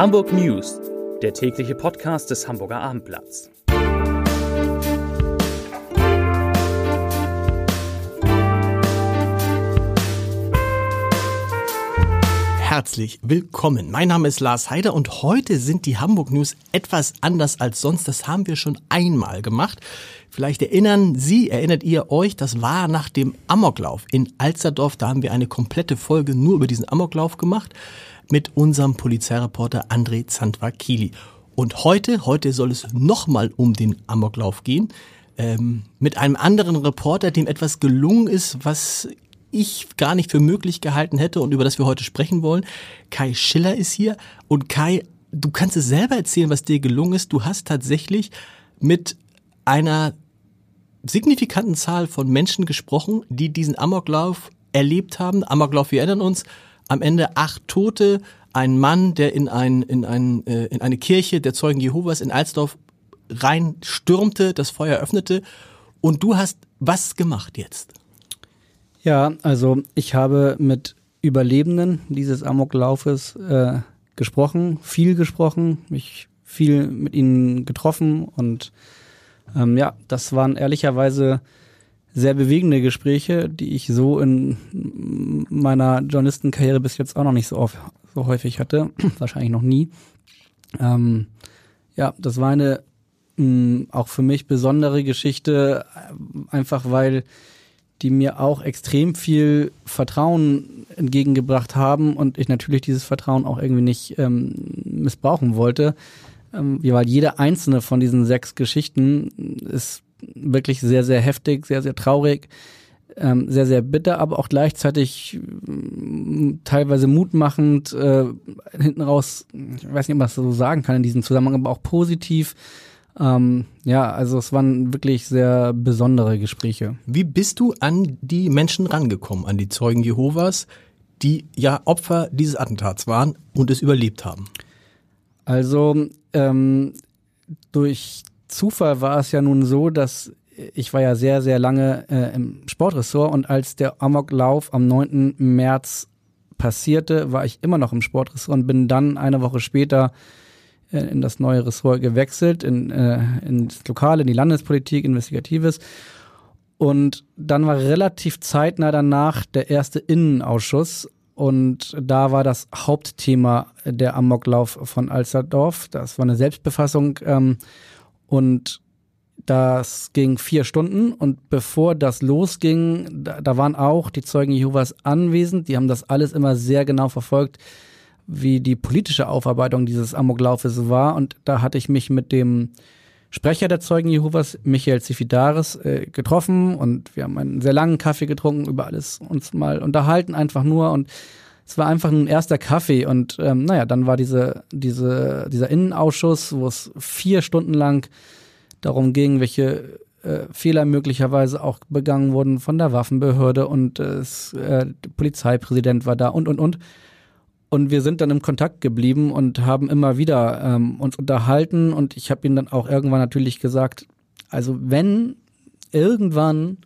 Hamburg News, der tägliche Podcast des Hamburger Abendblatts. Herzlich willkommen. Mein Name ist Lars Heider und heute sind die Hamburg News etwas anders als sonst. Das haben wir schon einmal gemacht. Vielleicht erinnern Sie, erinnert ihr euch, das war nach dem Amoklauf in Alsterdorf. Da haben wir eine komplette Folge nur über diesen Amoklauf gemacht mit unserem Polizeireporter André Zandvakili. Und heute, heute soll es nochmal um den Amoklauf gehen. Ähm, mit einem anderen Reporter, dem etwas gelungen ist, was ich gar nicht für möglich gehalten hätte und über das wir heute sprechen wollen. Kai Schiller ist hier. Und Kai, du kannst es selber erzählen, was dir gelungen ist. Du hast tatsächlich mit einer signifikanten Zahl von Menschen gesprochen, die diesen Amoklauf erlebt haben. Amoklauf, wir erinnern uns, am Ende acht Tote, ein Mann, der in, ein, in, ein, äh, in eine Kirche der Zeugen Jehovas in Alsdorf rein stürmte, das Feuer öffnete. Und du hast was gemacht jetzt? Ja, also ich habe mit Überlebenden dieses Amoklaufes äh, gesprochen, viel gesprochen, mich viel mit ihnen getroffen und ähm, ja, das waren ehrlicherweise sehr bewegende Gespräche, die ich so in meiner Journalistenkarriere bis jetzt auch noch nicht so, oft, so häufig hatte, wahrscheinlich noch nie. Ähm, ja, das war eine mh, auch für mich besondere Geschichte, einfach weil die mir auch extrem viel Vertrauen entgegengebracht haben und ich natürlich dieses Vertrauen auch irgendwie nicht ähm, missbrauchen wollte. Ähm, weil jede einzelne von diesen sechs Geschichten ist wirklich sehr, sehr heftig, sehr, sehr traurig, ähm, sehr, sehr bitter, aber auch gleichzeitig äh, teilweise mutmachend, äh, hinten raus, ich weiß nicht, ob man das so sagen kann in diesem Zusammenhang, aber auch positiv. Ähm, ja, also es waren wirklich sehr besondere Gespräche. Wie bist du an die Menschen rangekommen, an die Zeugen Jehovas, die ja Opfer dieses Attentats waren und es überlebt haben? Also ähm, durch Zufall war es ja nun so, dass ich war ja sehr, sehr lange äh, im Sportressort und als der Amoklauf am 9. März passierte, war ich immer noch im Sportressort und bin dann eine Woche später äh, in das neue Ressort gewechselt, in, äh, ins Lokale, in die Landespolitik, Investigatives. Und dann war relativ zeitnah danach der erste Innenausschuss und da war das Hauptthema der Amoklauf von Alsterdorf. Das war eine Selbstbefassung ähm, und das ging vier Stunden und bevor das losging, da, da waren auch die Zeugen Jehovas anwesend. Die haben das alles immer sehr genau verfolgt, wie die politische Aufarbeitung dieses Amoklaufes war. Und da hatte ich mich mit dem Sprecher der Zeugen Jehovas, Michael Zifidaris, äh, getroffen und wir haben einen sehr langen Kaffee getrunken, über alles uns mal unterhalten, einfach nur und es war einfach ein erster Kaffee und ähm, naja, dann war diese, diese, dieser Innenausschuss, wo es vier Stunden lang darum ging, welche äh, Fehler möglicherweise auch begangen wurden von der Waffenbehörde und äh, es, äh, der Polizeipräsident war da und und und. Und wir sind dann im Kontakt geblieben und haben immer wieder ähm, uns unterhalten und ich habe ihm dann auch irgendwann natürlich gesagt, also wenn irgendwann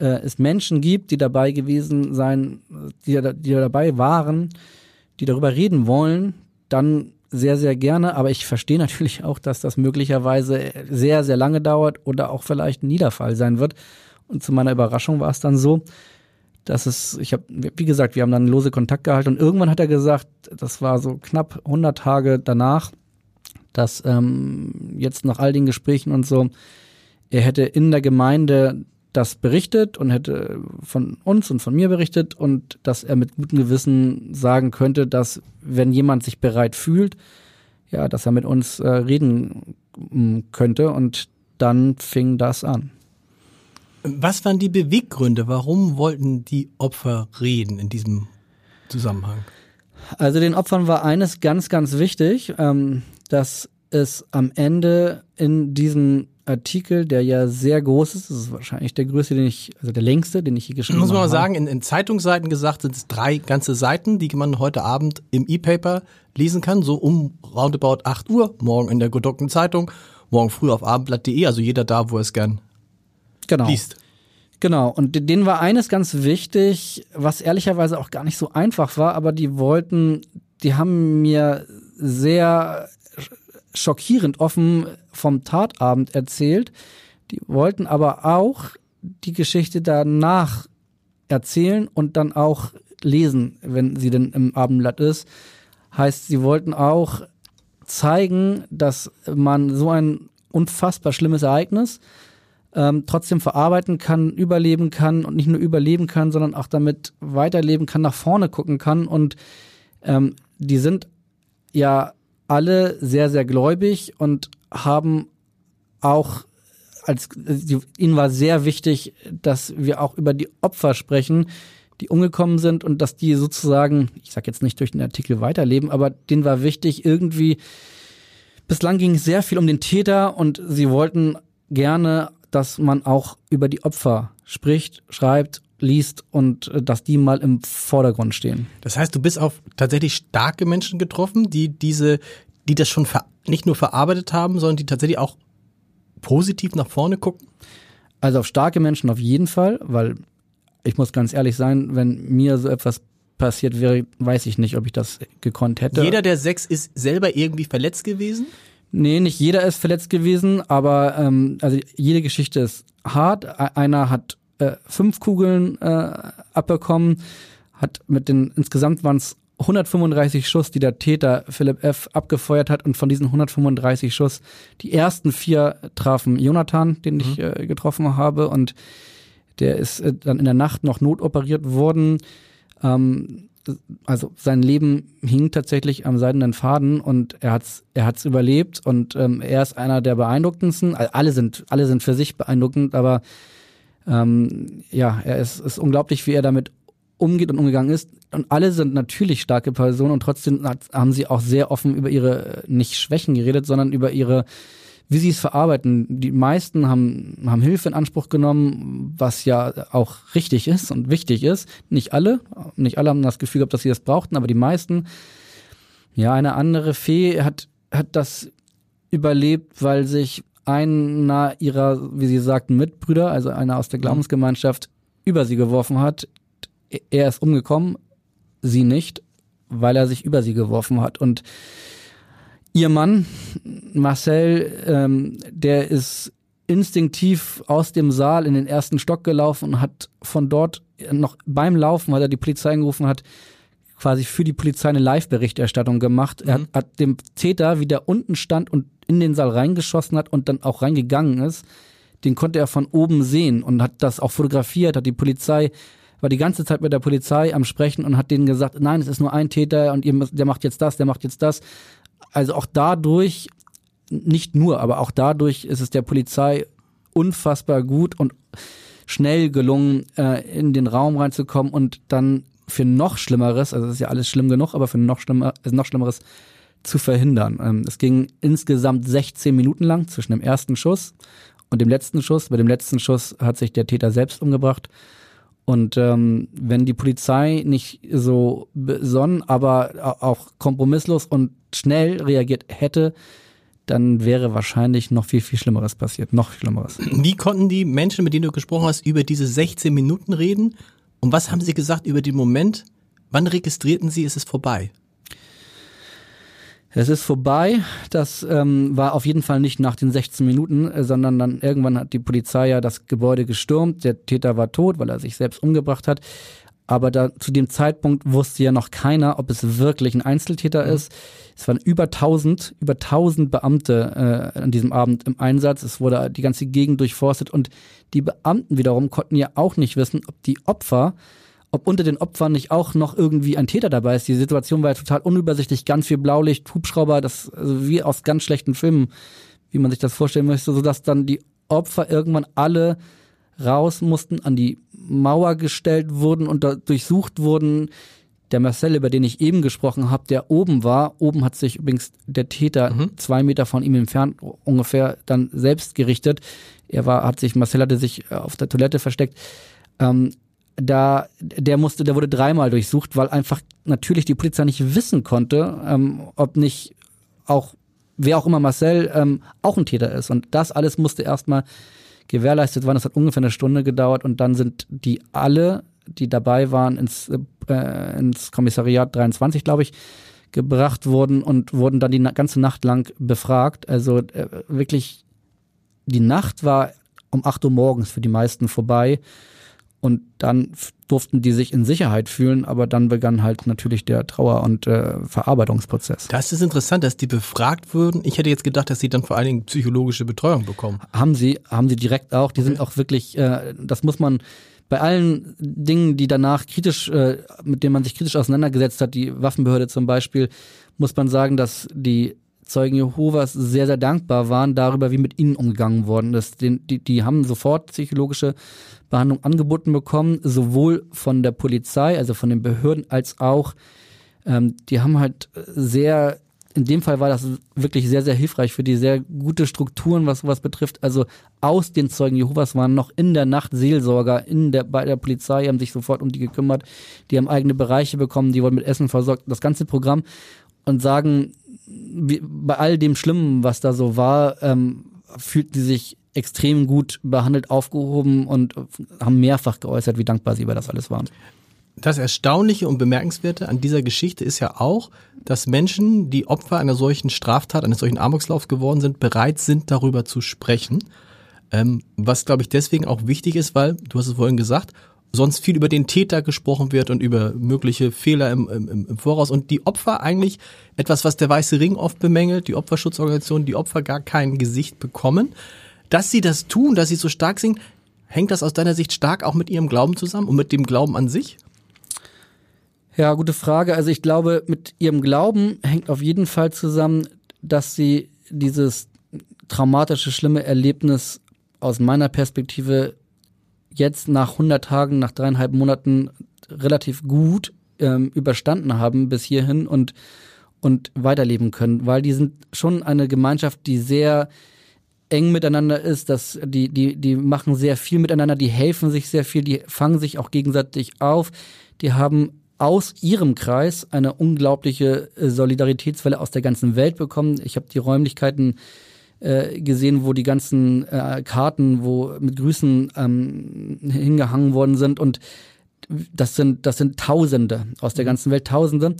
äh, es Menschen gibt, die dabei gewesen sein, die, die dabei waren, die darüber reden wollen, dann sehr, sehr gerne. Aber ich verstehe natürlich auch, dass das möglicherweise sehr, sehr lange dauert oder auch vielleicht ein Niederfall sein wird. Und zu meiner Überraschung war es dann so, dass es, ich habe, wie gesagt, wir haben dann lose Kontakt gehalten und irgendwann hat er gesagt, das war so knapp 100 Tage danach, dass ähm, jetzt nach all den Gesprächen und so, er hätte in der Gemeinde das berichtet und hätte von uns und von mir berichtet und dass er mit gutem Gewissen sagen könnte, dass wenn jemand sich bereit fühlt, ja, dass er mit uns äh, reden mm, könnte und dann fing das an. Was waren die Beweggründe? Warum wollten die Opfer reden in diesem Zusammenhang? Also den Opfern war eines ganz, ganz wichtig, ähm, dass es am Ende in diesem Artikel, der ja sehr groß ist. Das ist wahrscheinlich der größte, den ich, also der längste, den ich hier geschrieben habe. Muss man mal sagen, in, in Zeitungsseiten gesagt sind es drei ganze Seiten, die man heute Abend im E-Paper lesen kann, so um roundabout 8 Uhr, morgen in der gedruckten Zeitung, morgen früh auf abendblatt.de, also jeder da, wo er es gern genau. liest. Genau, und denen war eines ganz wichtig, was ehrlicherweise auch gar nicht so einfach war, aber die wollten, die haben mir sehr schockierend offen vom Tatabend erzählt. Die wollten aber auch die Geschichte danach erzählen und dann auch lesen, wenn sie denn im Abendblatt ist. Heißt, sie wollten auch zeigen, dass man so ein unfassbar schlimmes Ereignis ähm, trotzdem verarbeiten kann, überleben kann und nicht nur überleben kann, sondern auch damit weiterleben kann, nach vorne gucken kann. Und ähm, die sind ja alle sehr, sehr gläubig und haben auch als ihnen war sehr wichtig, dass wir auch über die Opfer sprechen, die umgekommen sind und dass die sozusagen, ich sag jetzt nicht durch den Artikel weiterleben, aber denen war wichtig irgendwie bislang ging es sehr viel um den Täter und sie wollten gerne, dass man auch über die Opfer spricht, schreibt, liest und äh, dass die mal im Vordergrund stehen. Das heißt, du bist auf tatsächlich starke Menschen getroffen, die diese, die das schon nicht nur verarbeitet haben, sondern die tatsächlich auch positiv nach vorne gucken? Also auf starke Menschen auf jeden Fall, weil ich muss ganz ehrlich sein, wenn mir so etwas passiert wäre, weiß ich nicht, ob ich das gekonnt hätte. Jeder der sechs ist selber irgendwie verletzt gewesen? Nee, nicht jeder ist verletzt gewesen, aber ähm, also jede Geschichte ist hart. Einer hat äh, fünf Kugeln äh, abbekommen, hat mit den insgesamt waren es 135 Schuss, die der Täter Philipp F. abgefeuert hat und von diesen 135 Schuss die ersten vier trafen Jonathan, den ich mhm. äh, getroffen habe und der ist äh, dann in der Nacht noch notoperiert worden. Ähm, also sein Leben hing tatsächlich am seidenen Faden und er hat's er hat's überlebt und ähm, er ist einer der beeindruckendsten. Also alle sind alle sind für sich beeindruckend, aber ähm, ja, er ist, unglaublich, wie er damit umgeht und umgegangen ist. Und alle sind natürlich starke Personen und trotzdem haben sie auch sehr offen über ihre, nicht Schwächen geredet, sondern über ihre, wie sie es verarbeiten. Die meisten haben, haben Hilfe in Anspruch genommen, was ja auch richtig ist und wichtig ist. Nicht alle, nicht alle haben das Gefühl gehabt, dass sie das brauchten, aber die meisten. Ja, eine andere Fee hat, hat das überlebt, weil sich einer ihrer, wie sie sagten, Mitbrüder, also einer aus der mhm. Glaubensgemeinschaft, über sie geworfen hat, er ist umgekommen, sie nicht, weil er sich über sie geworfen hat. Und ihr Mann, Marcel, ähm, der ist instinktiv aus dem Saal in den ersten Stock gelaufen und hat von dort noch beim Laufen, weil er die Polizei angerufen hat, quasi für die Polizei eine Live-Berichterstattung gemacht. Mhm. Er hat, hat dem Täter, wie der unten stand und in den Saal reingeschossen hat und dann auch reingegangen ist, den konnte er von oben sehen und hat das auch fotografiert, hat die Polizei war die ganze Zeit mit der Polizei am Sprechen und hat denen gesagt, nein, es ist nur ein Täter und ihr, der macht jetzt das, der macht jetzt das. Also auch dadurch, nicht nur, aber auch dadurch ist es der Polizei unfassbar gut und schnell gelungen, äh, in den Raum reinzukommen und dann für noch Schlimmeres, also es ist ja alles schlimm genug, aber für noch, schlimmer, noch Schlimmeres zu verhindern. Ähm, es ging insgesamt 16 Minuten lang zwischen dem ersten Schuss und dem letzten Schuss. Bei dem letzten Schuss hat sich der Täter selbst umgebracht. Und ähm, wenn die Polizei nicht so besonnen, aber auch kompromisslos und schnell reagiert hätte, dann wäre wahrscheinlich noch viel, viel Schlimmeres passiert. Noch Schlimmeres. Wie konnten die Menschen, mit denen du gesprochen hast, über diese 16 Minuten reden? Und was haben sie gesagt über den Moment? Wann registrierten sie, ist es vorbei? Es ist vorbei. Das ähm, war auf jeden Fall nicht nach den 16 Minuten, äh, sondern dann irgendwann hat die Polizei ja das Gebäude gestürmt. Der Täter war tot, weil er sich selbst umgebracht hat. Aber da zu dem Zeitpunkt wusste ja noch keiner, ob es wirklich ein Einzeltäter mhm. ist. Es waren über 1000, über 1000 Beamte äh, an diesem Abend im Einsatz. Es wurde die ganze Gegend durchforstet und die Beamten wiederum konnten ja auch nicht wissen, ob die Opfer ob unter den Opfern nicht auch noch irgendwie ein Täter dabei ist. Die Situation war ja total unübersichtlich, ganz viel Blaulicht, Hubschrauber, das also wie aus ganz schlechten Filmen, wie man sich das vorstellen möchte, sodass dann die Opfer irgendwann alle raus mussten, an die Mauer gestellt wurden und durchsucht wurden. Der Marcel, über den ich eben gesprochen habe, der oben war, oben hat sich übrigens der Täter mhm. zwei Meter von ihm entfernt ungefähr dann selbst gerichtet. Er war, hat sich, Marcel hatte sich auf der Toilette versteckt. Ähm, da der musste, der wurde dreimal durchsucht, weil einfach natürlich die Polizei nicht wissen konnte, ähm, ob nicht auch wer auch immer Marcel ähm, auch ein Täter ist. Und das alles musste erstmal gewährleistet werden. Das hat ungefähr eine Stunde gedauert und dann sind die alle, die dabei waren, ins, äh, ins Kommissariat 23, glaube ich, gebracht wurden und wurden dann die ganze Nacht lang befragt. Also äh, wirklich, die Nacht war um 8 Uhr morgens für die meisten vorbei. Und dann durften die sich in Sicherheit fühlen, aber dann begann halt natürlich der Trauer- und äh, Verarbeitungsprozess. Das ist interessant, dass die befragt würden. Ich hätte jetzt gedacht, dass sie dann vor allen Dingen psychologische Betreuung bekommen. Haben sie, haben sie direkt auch. Die okay. sind auch wirklich, äh, das muss man bei allen Dingen, die danach kritisch, äh, mit denen man sich kritisch auseinandergesetzt hat, die Waffenbehörde zum Beispiel, muss man sagen, dass die Zeugen Jehovas sehr, sehr dankbar waren darüber, wie mit ihnen umgegangen worden ist. Die, die, die haben sofort psychologische Behandlung angeboten bekommen, sowohl von der Polizei, also von den Behörden, als auch, ähm, die haben halt sehr, in dem Fall war das wirklich sehr, sehr hilfreich für die sehr gute Strukturen, was sowas betrifft. Also aus den Zeugen Jehovas waren noch in der Nacht Seelsorger in der, bei der Polizei, haben sich sofort um die gekümmert, die haben eigene Bereiche bekommen, die wurden mit Essen versorgt, das ganze Programm und sagen, wie, bei all dem Schlimmen, was da so war, ähm, fühlten sie sich extrem gut behandelt, aufgehoben und haben mehrfach geäußert, wie dankbar sie über das alles waren. Das Erstaunliche und Bemerkenswerte an dieser Geschichte ist ja auch, dass Menschen, die Opfer einer solchen Straftat, eines solchen Amokslaufs geworden sind, bereit sind, darüber zu sprechen. Ähm, was, glaube ich, deswegen auch wichtig ist, weil, du hast es vorhin gesagt, sonst viel über den Täter gesprochen wird und über mögliche Fehler im, im, im Voraus und die Opfer eigentlich etwas, was der Weiße Ring oft bemängelt, die Opferschutzorganisationen, die Opfer gar kein Gesicht bekommen. Dass sie das tun, dass sie so stark sind, hängt das aus deiner Sicht stark auch mit ihrem Glauben zusammen und mit dem Glauben an sich? Ja, gute Frage. Also ich glaube, mit ihrem Glauben hängt auf jeden Fall zusammen, dass sie dieses traumatische, schlimme Erlebnis aus meiner Perspektive jetzt nach 100 Tagen, nach dreieinhalb Monaten relativ gut ähm, überstanden haben bis hierhin und, und weiterleben können, weil die sind schon eine Gemeinschaft, die sehr eng miteinander ist, dass die, die, die machen sehr viel miteinander, die helfen sich sehr viel, die fangen sich auch gegenseitig auf, die haben aus ihrem Kreis eine unglaubliche äh, Solidaritätswelle aus der ganzen Welt bekommen. Ich habe die Räumlichkeiten äh, gesehen, wo die ganzen äh, Karten, wo mit Grüßen ähm, hingehangen worden sind und das sind das sind Tausende aus der mhm. ganzen Welt, Tausende.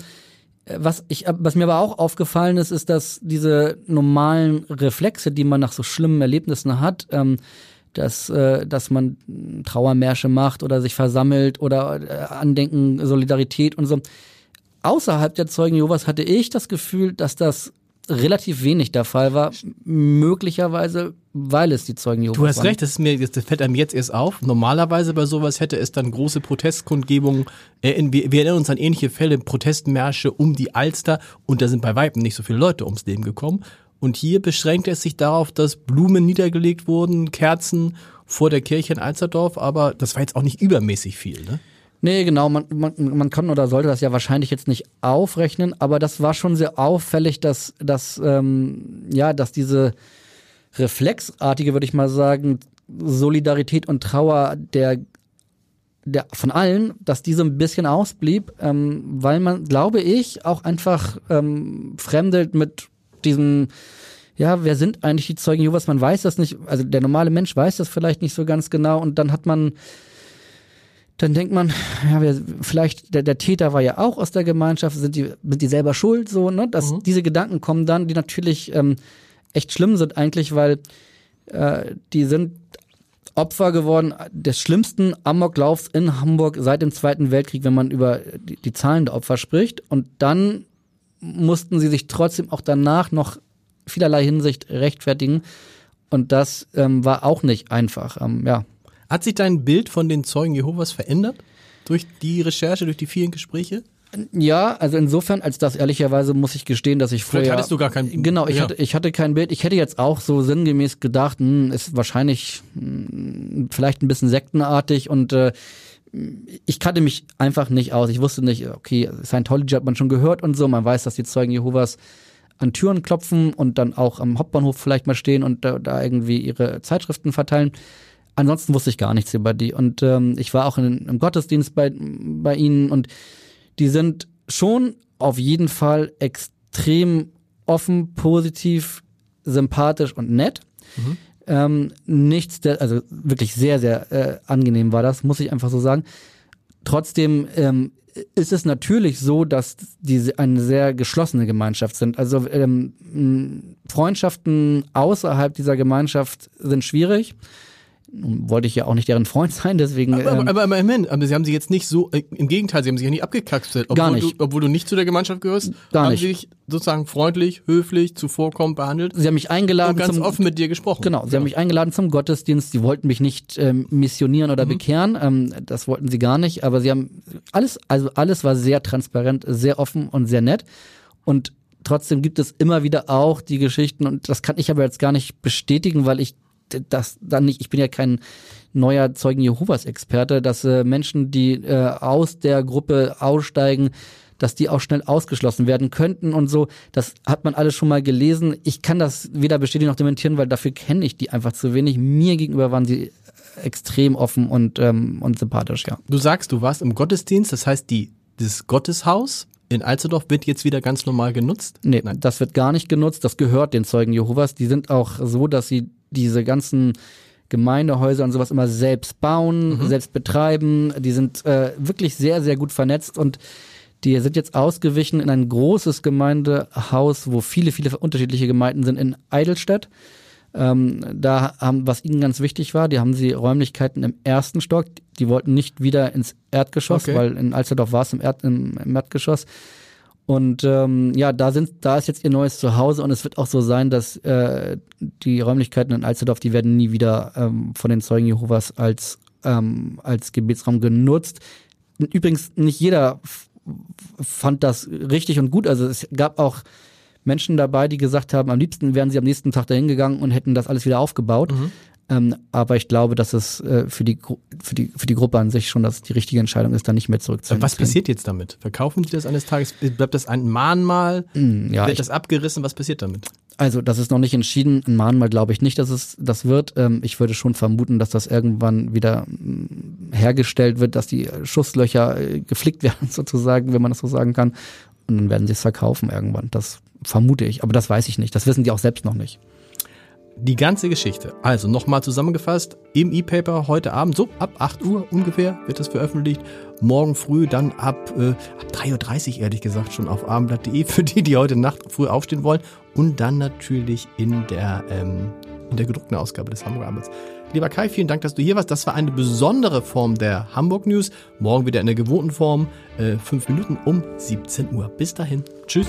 Was ich, was mir aber auch aufgefallen ist, ist, dass diese normalen Reflexe, die man nach so schlimmen Erlebnissen hat, ähm, dass, äh, dass man Trauermärsche macht oder sich versammelt oder äh, Andenken, Solidarität und so. Außerhalb der Zeugen Jehovas hatte ich das Gefühl, dass das relativ wenig der Fall war, möglicherweise, weil es die Zeugen Jehovas Du hast waren. recht, das, ist mir, das fällt einem jetzt erst auf. Normalerweise bei sowas hätte es dann große Protestkundgebungen. Äh, wir, wir erinnern uns an ähnliche Fälle, Protestmärsche um die Alster und da sind bei Weitem nicht so viele Leute ums Leben gekommen. Und hier beschränkt es sich darauf, dass Blumen niedergelegt wurden, Kerzen vor der Kirche in Alsterdorf, aber das war jetzt auch nicht übermäßig viel, ne? Nee, genau, man, man, man kann oder sollte das ja wahrscheinlich jetzt nicht aufrechnen, aber das war schon sehr auffällig, dass, dass, ähm, ja, dass diese reflexartige, würde ich mal sagen, Solidarität und Trauer der, der von allen, dass diese ein bisschen ausblieb, ähm, weil man, glaube ich, auch einfach ähm, fremdelt mit diesem ja, wer sind eigentlich die Zeugen Jehovas? Man weiß das nicht, also der normale Mensch weiß das vielleicht nicht so ganz genau und dann hat man dann denkt man, ja, wir, vielleicht der, der Täter war ja auch aus der Gemeinschaft, sind die, sind die selber schuld, so, ne? Dass mhm. diese Gedanken kommen dann, die natürlich ähm, echt schlimm sind eigentlich, weil äh, die sind Opfer geworden des schlimmsten Amoklaufs in Hamburg seit dem Zweiten Weltkrieg, wenn man über die, die Zahlen der Opfer spricht. Und dann mussten sie sich trotzdem auch danach noch vielerlei Hinsicht rechtfertigen. Und das ähm, war auch nicht einfach. Ähm, ja. Hat sich dein Bild von den Zeugen Jehovas verändert? Durch die Recherche, durch die vielen Gespräche? Ja, also insofern, als das ehrlicherweise muss ich gestehen, dass ich vorher. Vielleicht hattest du gar kein Genau, ich, ja. hatte, ich hatte kein Bild. Ich hätte jetzt auch so sinngemäß gedacht, hm, ist wahrscheinlich hm, vielleicht ein bisschen sektenartig und äh, ich kannte mich einfach nicht aus. Ich wusste nicht, okay, Scientology hat man schon gehört und so. Man weiß, dass die Zeugen Jehovas an Türen klopfen und dann auch am Hauptbahnhof vielleicht mal stehen und da, da irgendwie ihre Zeitschriften verteilen. Ansonsten wusste ich gar nichts über die. Und ähm, ich war auch in, im Gottesdienst bei, bei ihnen und die sind schon auf jeden Fall extrem offen, positiv, sympathisch und nett. Mhm. Ähm, nichts, der, also wirklich sehr, sehr äh, angenehm war das, muss ich einfach so sagen. Trotzdem ähm, ist es natürlich so, dass diese eine sehr geschlossene Gemeinschaft sind. Also ähm, Freundschaften außerhalb dieser Gemeinschaft sind schwierig wollte ich ja auch nicht deren Freund sein, deswegen. Aber, ähm, aber, aber, aber sie haben sie jetzt nicht so, äh, im Gegenteil, sie haben sich ja nicht abgekapselt. Obwohl gar nicht. Du, obwohl du nicht zu der Gemeinschaft gehörst, gar haben nicht. sie dich sozusagen freundlich, höflich, zuvorkommend behandelt. Sie haben mich eingeladen. Und ganz zum, offen mit dir gesprochen. Genau, sie haben mich eingeladen zum Gottesdienst. Sie wollten mich nicht ähm, missionieren oder mhm. bekehren. Ähm, das wollten sie gar nicht. Aber sie haben alles, also alles war sehr transparent, sehr offen und sehr nett. Und trotzdem gibt es immer wieder auch die Geschichten, und das kann ich aber jetzt gar nicht bestätigen, weil ich das dann nicht, ich bin ja kein neuer Zeugen Jehovas Experte, dass äh, Menschen, die äh, aus der Gruppe aussteigen, dass die auch schnell ausgeschlossen werden könnten und so. Das hat man alles schon mal gelesen. Ich kann das weder bestätigen noch dementieren, weil dafür kenne ich die einfach zu wenig. Mir gegenüber waren sie extrem offen und, ähm, und sympathisch, ja. Du sagst, du warst im Gottesdienst, das heißt, die, das Gotteshaus in Alzedorf wird jetzt wieder ganz normal genutzt? Nee, Nein. das wird gar nicht genutzt. Das gehört den Zeugen Jehovas. Die sind auch so, dass sie diese ganzen Gemeindehäuser und sowas immer selbst bauen, mhm. selbst betreiben. Die sind äh, wirklich sehr, sehr gut vernetzt und die sind jetzt ausgewichen in ein großes Gemeindehaus, wo viele, viele unterschiedliche Gemeinden sind in Eidelstedt. Ähm, da haben, was ihnen ganz wichtig war, die haben sie Räumlichkeiten im ersten Stock. Die wollten nicht wieder ins Erdgeschoss, okay. weil in Alsterdorf war es im, Erd, im, im Erdgeschoss. Und ähm, ja, da sind, da ist jetzt ihr neues Zuhause und es wird auch so sein, dass äh, die Räumlichkeiten in Alsterdorf, die werden nie wieder ähm, von den Zeugen Jehovas als ähm, als Gebetsraum genutzt. Übrigens nicht jeder fand das richtig und gut. Also es gab auch Menschen dabei, die gesagt haben, am liebsten wären sie am nächsten Tag dahin gegangen und hätten das alles wieder aufgebaut. Mhm. Ähm, aber ich glaube, dass es äh, für, die, für, die, für die Gruppe an sich schon dass die richtige Entscheidung ist, da nicht mehr zurückzuziehen. Was passiert jetzt damit? Verkaufen Sie das eines Tages? Bleibt das ein Mahnmal? Mm, ja, Wird ich, das abgerissen? Was passiert damit? Also, das ist noch nicht entschieden. Ein Mahnmal glaube ich nicht, dass es das wird. Ähm, ich würde schon vermuten, dass das irgendwann wieder mm, hergestellt wird, dass die Schusslöcher äh, geflickt werden, sozusagen, wenn man das so sagen kann. Und dann werden sie es verkaufen irgendwann. Das vermute ich. Aber das weiß ich nicht. Das wissen die auch selbst noch nicht die ganze Geschichte. Also nochmal zusammengefasst, im E-Paper heute Abend, so ab 8 Uhr ungefähr wird das veröffentlicht. Morgen früh dann ab, äh, ab 3.30 Uhr ehrlich gesagt schon auf abendblatt.de für die, die heute Nacht früh aufstehen wollen. Und dann natürlich in der, ähm, in der gedruckten Ausgabe des Hamburger Abends. Lieber Kai, vielen Dank, dass du hier warst. Das war eine besondere Form der Hamburg News. Morgen wieder in der gewohnten Form. Äh, fünf Minuten um 17 Uhr. Bis dahin. Tschüss.